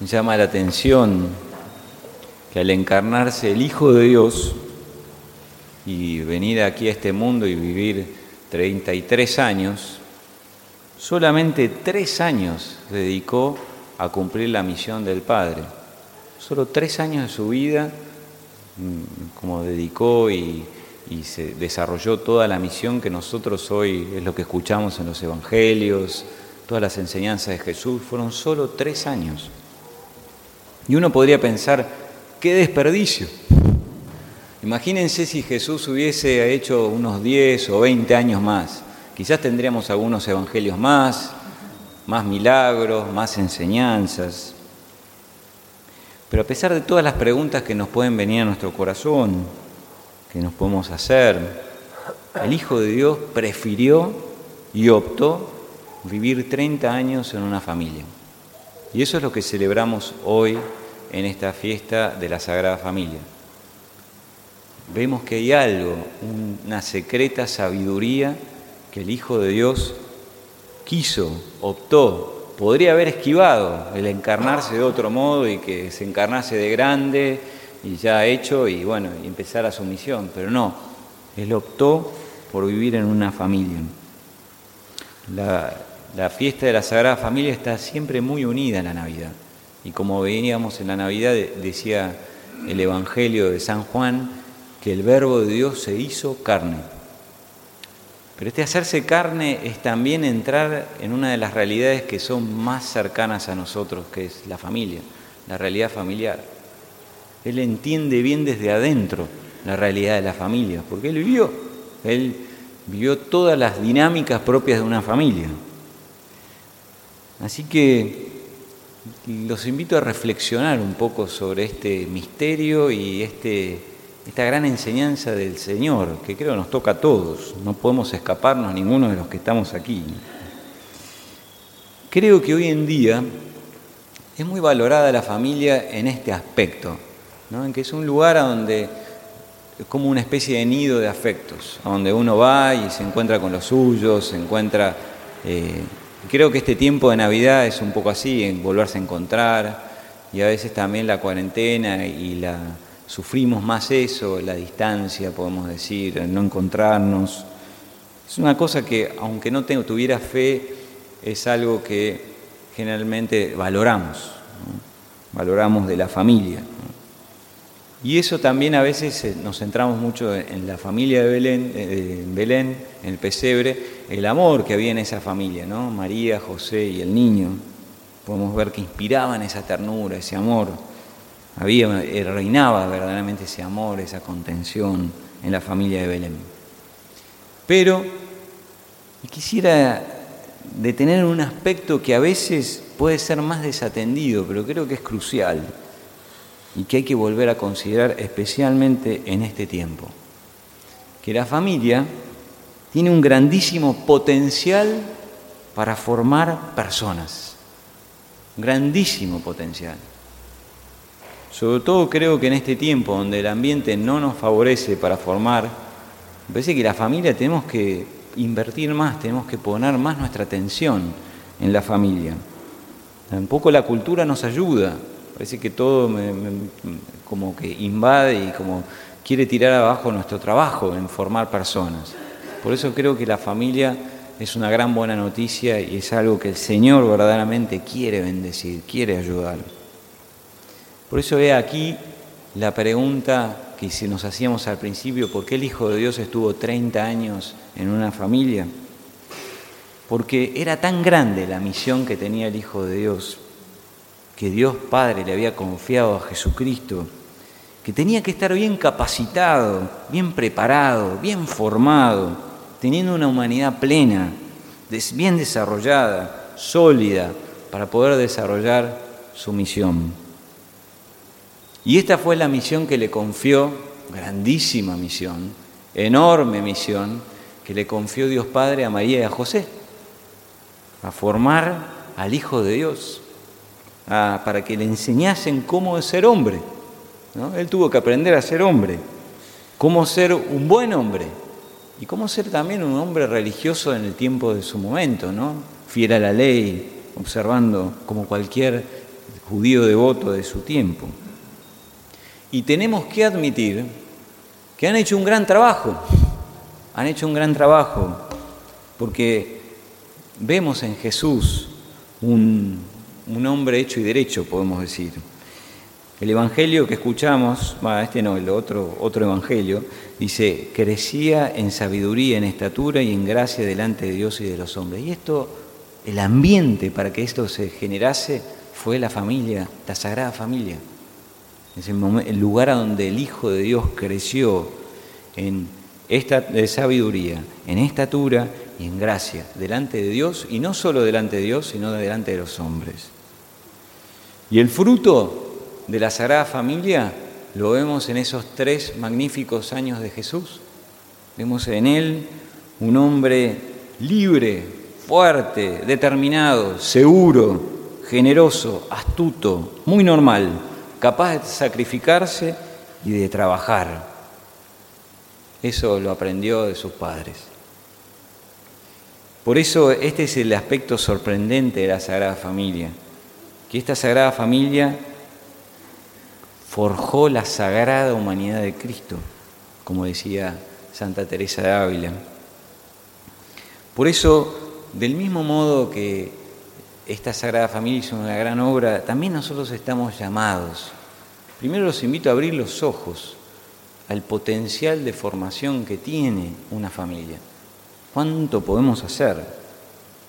Me llama la atención que al encarnarse el Hijo de Dios y venir aquí a este mundo y vivir 33 años, solamente tres años dedicó a cumplir la misión del Padre. Solo tres años de su vida, mm, como dedicó y, y se desarrolló toda la misión que nosotros hoy es lo que escuchamos en los evangelios, todas las enseñanzas de Jesús, fueron solo tres años. Y uno podría pensar, qué desperdicio. Imagínense si Jesús hubiese hecho unos 10 o 20 años más. Quizás tendríamos algunos evangelios más, más milagros, más enseñanzas. Pero a pesar de todas las preguntas que nos pueden venir a nuestro corazón, que nos podemos hacer, el Hijo de Dios prefirió y optó vivir 30 años en una familia. Y eso es lo que celebramos hoy en esta fiesta de la Sagrada Familia. Vemos que hay algo, una secreta sabiduría que el Hijo de Dios quiso, optó, podría haber esquivado el encarnarse de otro modo y que se encarnase de grande y ya hecho y bueno, y empezar a su misión, pero no, él optó por vivir en una familia. La, la fiesta de la Sagrada Familia está siempre muy unida en la Navidad. Y como veíamos en la Navidad, decía el Evangelio de San Juan, que el verbo de Dios se hizo carne. Pero este hacerse carne es también entrar en una de las realidades que son más cercanas a nosotros, que es la familia, la realidad familiar. Él entiende bien desde adentro la realidad de la familia, porque él vivió, él vivió todas las dinámicas propias de una familia. Así que los invito a reflexionar un poco sobre este misterio y este, esta gran enseñanza del Señor, que creo nos toca a todos, no podemos escaparnos ninguno de los que estamos aquí. Creo que hoy en día es muy valorada la familia en este aspecto, en que es un lugar a donde es como una especie de nido de afectos, a donde uno va y se encuentra con los suyos, se encuentra... Eh, Creo que este tiempo de Navidad es un poco así, en volverse a encontrar, y a veces también la cuarentena y la sufrimos más eso, la distancia, podemos decir, no encontrarnos. Es una cosa que, aunque no tengo, tuviera fe, es algo que generalmente valoramos, valoramos de la familia. Y eso también a veces eh, nos centramos mucho en la familia de Belén, eh, en Belén, en el pesebre, el amor que había en esa familia, ¿no? María, José y el niño. Podemos ver que inspiraban esa ternura, ese amor. Había, eh, reinaba verdaderamente ese amor, esa contención en la familia de Belén. Pero quisiera detener un aspecto que a veces puede ser más desatendido, pero creo que es crucial y que hay que volver a considerar especialmente en este tiempo. Que la familia tiene un grandísimo potencial para formar personas, grandísimo potencial. Sobre todo creo que en este tiempo donde el ambiente no nos favorece para formar, me parece que la familia tenemos que invertir más, tenemos que poner más nuestra atención en la familia. Tampoco la cultura nos ayuda, Parece que todo como que invade y como quiere tirar abajo nuestro trabajo en formar personas. Por eso creo que la familia es una gran buena noticia y es algo que el Señor verdaderamente quiere bendecir, quiere ayudar. Por eso ve aquí la pregunta que si nos hacíamos al principio, ¿por qué el Hijo de Dios estuvo 30 años en una familia? Porque era tan grande la misión que tenía el Hijo de Dios que Dios Padre le había confiado a Jesucristo, que tenía que estar bien capacitado, bien preparado, bien formado, teniendo una humanidad plena, bien desarrollada, sólida, para poder desarrollar su misión. Y esta fue la misión que le confió, grandísima misión, enorme misión, que le confió Dios Padre a María y a José, a formar al Hijo de Dios para que le enseñasen cómo ser hombre. Él tuvo que aprender a ser hombre, cómo ser un buen hombre y cómo ser también un hombre religioso en el tiempo de su momento, ¿no? fiel a la ley, observando como cualquier judío devoto de su tiempo. Y tenemos que admitir que han hecho un gran trabajo, han hecho un gran trabajo, porque vemos en Jesús un, un hombre hecho y derecho, podemos decir. El evangelio que escuchamos, este no, el otro, otro evangelio, dice, crecía en sabiduría, en estatura y en gracia delante de Dios y de los hombres. Y esto, el ambiente para que esto se generase fue la familia, la sagrada familia. Es el, lugar a donde el Hijo de Dios creció en esta sabiduría, en estatura y en gracia, delante de Dios, y no solo delante de Dios, sino delante de los hombres. Y el fruto de la Sagrada Familia lo vemos en esos tres magníficos años de Jesús. Vemos en él un hombre libre, fuerte, determinado, seguro, generoso, astuto, muy normal, capaz de sacrificarse y de trabajar. Eso lo aprendió de sus padres. Por eso este es el aspecto sorprendente de la Sagrada Familia, que esta Sagrada Familia forjó la sagrada humanidad de Cristo, como decía Santa Teresa de Ávila. Por eso, del mismo modo que esta Sagrada Familia hizo una gran obra, también nosotros estamos llamados. Primero los invito a abrir los ojos al potencial de formación que tiene una familia. ¿Cuánto podemos hacer?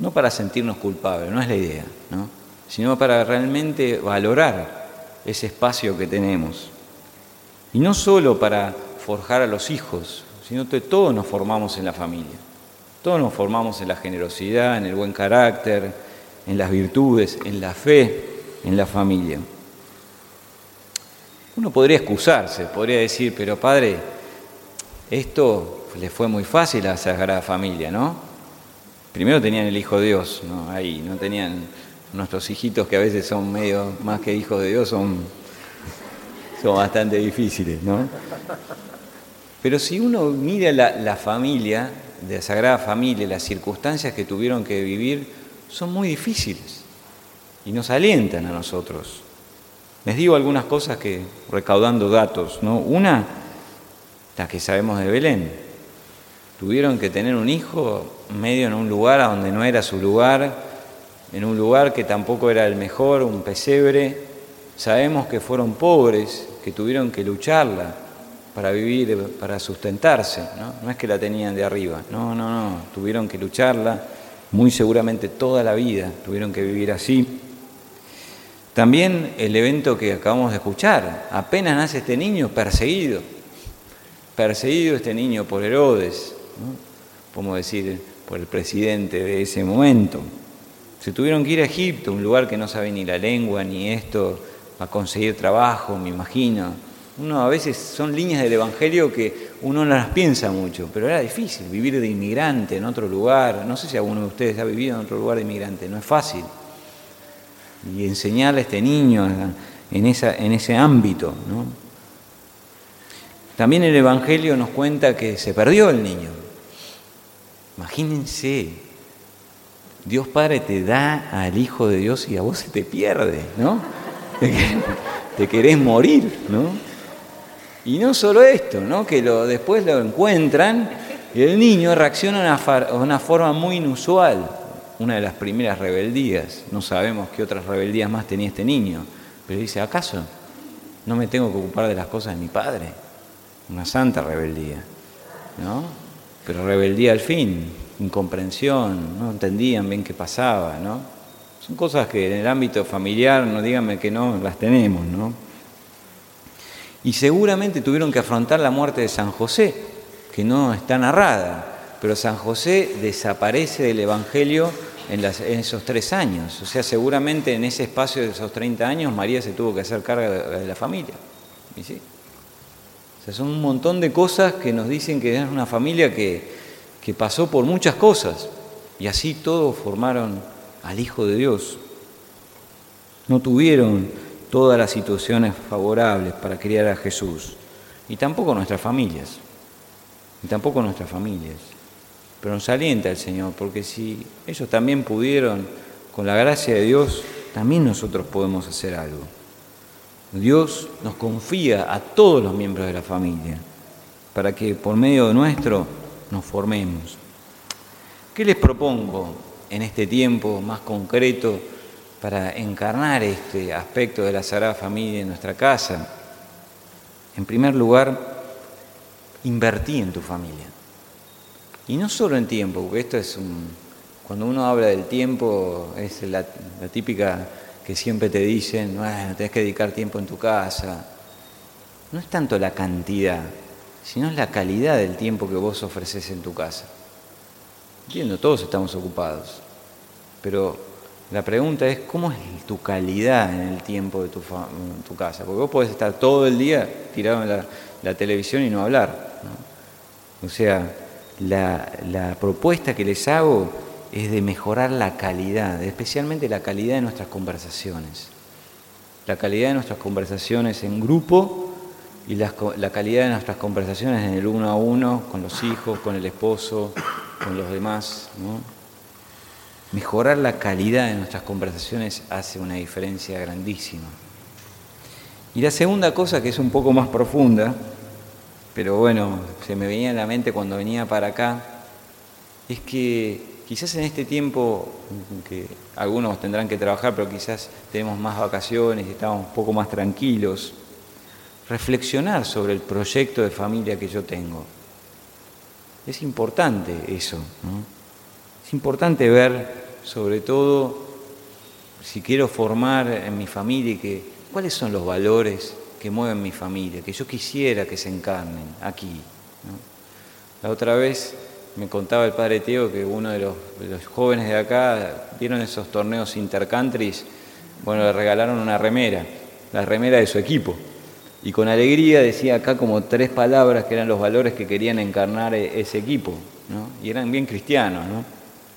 No para sentirnos culpables, no es la idea, ¿no? sino para realmente valorar ese espacio que tenemos. Y no solo para forjar a los hijos, sino que todos nos formamos en la familia. Todos nos formamos en la generosidad, en el buen carácter, en las virtudes, en la fe, en la familia. Uno podría excusarse, podría decir, pero padre, esto le fue muy fácil a la Sagrada Familia, ¿no? Primero tenían el Hijo de Dios, ¿no? Ahí, no tenían nuestros hijitos que a veces son medio más que hijos de Dios, son, son bastante difíciles, ¿no? Pero si uno mira la, familia, de la Sagrada Familia, las circunstancias que tuvieron que vivir, son muy difíciles y nos alientan a nosotros. Les digo algunas cosas que, recaudando datos, ¿no? Una, la que sabemos de Belén. Tuvieron que tener un hijo medio en un lugar a donde no era su lugar, en un lugar que tampoco era el mejor, un pesebre. Sabemos que fueron pobres, que tuvieron que lucharla para vivir, para sustentarse, ¿no? no es que la tenían de arriba, no, no, no, tuvieron que lucharla muy seguramente toda la vida, tuvieron que vivir así. También el evento que acabamos de escuchar, apenas nace este niño perseguido, perseguido este niño por Herodes, podemos decir, por el presidente de ese momento. Se tuvieron que ir a Egipto, un lugar que no sabe ni la lengua ni esto, a conseguir trabajo, me imagino. Uno a veces son líneas del Evangelio que uno no las piensa mucho, pero era difícil vivir de inmigrante en otro lugar. No sé si alguno de ustedes ha vivido en otro lugar de inmigrante, no es fácil. Y enseñarle a este niño en, esa, en ese ámbito. También el Evangelio nos cuenta que se perdió el niño. Imagínense, Dios Padre te da al Hijo de Dios y a vos se te pierde, ¿no? Te querés morir, ¿no? Y no solo esto, ¿no? Que después lo encuentran y el niño reacciona de una, forma muy inusual, una de las primeras rebeldías. No sabemos qué otras rebeldías más tenía este niño, pero dice, ¿acaso no me tengo que ocupar de las cosas de mi padre? Una santa rebeldía, ¿no? Pero rebeldía al fin, incomprensión, no entendían bien qué pasaba, ¿no? Son cosas que en el ámbito familiar, no díganme que no, las tenemos, ¿no? Y seguramente tuvieron que afrontar la muerte de San José, que no está narrada, pero San José desaparece del Evangelio en, esos tres años. O sea, seguramente en ese espacio de esos 30 años María se tuvo que hacer carga de, la familia. ¿Y sí? Son un montón de cosas que nos dicen que es una familia que, que pasó por muchas cosas y así todos formaron al Hijo de Dios. No tuvieron todas las situaciones favorables para criar a Jesús y tampoco nuestras familias, y tampoco nuestras familias. Pero nos alienta el Señor, porque si ellos también pudieron, con la gracia de Dios, también nosotros podemos hacer algo. Dios nos confía a todos los miembros de la familia para que por medio de nuestro nos formemos. ¿Qué les propongo en este tiempo más concreto para encarnar este aspecto de la Sagrada Familia en nuestra casa? En primer lugar, invertí en tu familia. Y no solo en tiempo, porque esto es un... Cuando uno habla del tiempo, es la, típica que siempre te dicen, bueno, tenés que dedicar tiempo en tu casa. No es tanto la cantidad, sino la calidad del tiempo que vos ofreces en tu casa. Entiendo, todos estamos ocupados, pero la pregunta es, ¿cómo es tu calidad en el tiempo de tu, tu casa? Porque vos podés estar todo el día tirado en la, televisión y no hablar. O sea, la, la propuesta que les hago es de mejorar la calidad, especialmente la calidad de nuestras conversaciones. La calidad de nuestras conversaciones en grupo y la, calidad de nuestras conversaciones en el uno a uno, con los hijos, con el esposo, con los demás. Mejorar la calidad de nuestras conversaciones hace una diferencia grandísima. Y la segunda cosa, que es un poco más profunda, pero bueno, se me venía a la mente cuando venía para acá, es que quizás en este tiempo, que algunos tendrán que trabajar, pero quizás tenemos más vacaciones y estamos un poco más tranquilos, reflexionar sobre el proyecto de familia que yo tengo. Es importante eso, Es importante ver sobre todo si quiero formar en mi familia, que, cuáles son los valores que mueven mi familia, que yo quisiera que se encarnen aquí. La otra vez me contaba el padre Teo que uno de los, jóvenes de acá vieron esos torneos intercountries, bueno, le regalaron una remera, la remera de su equipo. Y con alegría decía acá como tres palabras que eran los valores que querían encarnar e-, ese equipo, y eran bien cristianos, ¿no?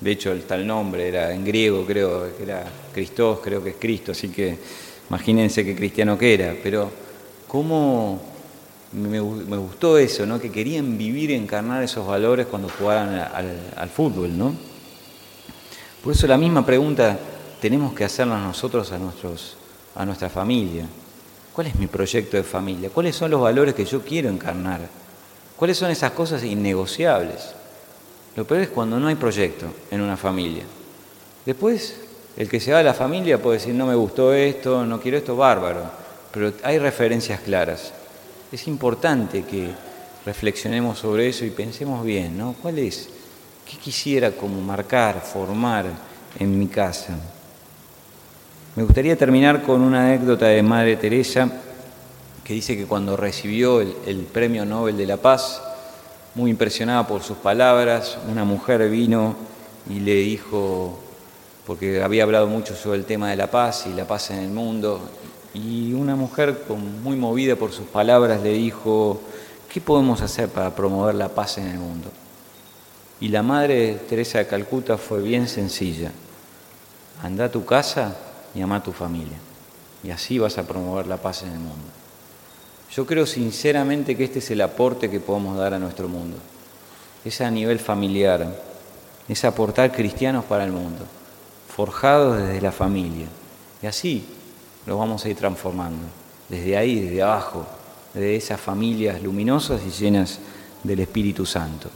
De hecho, el tal nombre era en griego, creo que era Cristos, creo que es Cristo, así que imagínense qué cristiano que era. Pero cómo me, gustó eso, ¿no? Que querían vivir y encarnar esos valores cuando jugaban al, fútbol, ¿no? Por eso la misma pregunta tenemos que hacernos nosotros a, nuestros, a nuestra familia. ¿Cuál es mi proyecto de familia? ¿Cuáles son los valores que yo quiero encarnar? ¿Cuáles son esas cosas innegociables? Lo peor es cuando no hay proyecto en una familia. Después, el que se va a la familia puede decir, no me gustó esto, no quiero esto, bárbaro. Pero hay referencias claras. Es importante que reflexionemos sobre eso y pensemos bien, ¿no? ¿Cuál es? ¿Qué quisiera como marcar, formar en mi casa? Me gustaría terminar con una anécdota de Madre Teresa que dice que cuando recibió el, el Premio Nobel de la Paz, muy impresionada por sus palabras, una mujer vino y le dijo, porque había hablado mucho sobre el tema de la paz y la paz en el mundo, y una mujer muy movida por sus palabras le dijo, ¿qué podemos hacer para promover la paz en el mundo? Y la madre Teresa de Calcuta fue bien sencilla, anda a tu casa y ama a tu familia, y así vas a promover la paz en el mundo. Yo creo sinceramente que este es el aporte que podemos dar a nuestro mundo. Es a nivel familiar, es aportar cristianos para el mundo, forjados desde la familia. Y así lo vamos a ir transformando, desde ahí, desde abajo, de esas familias luminosas y llenas del Espíritu Santo.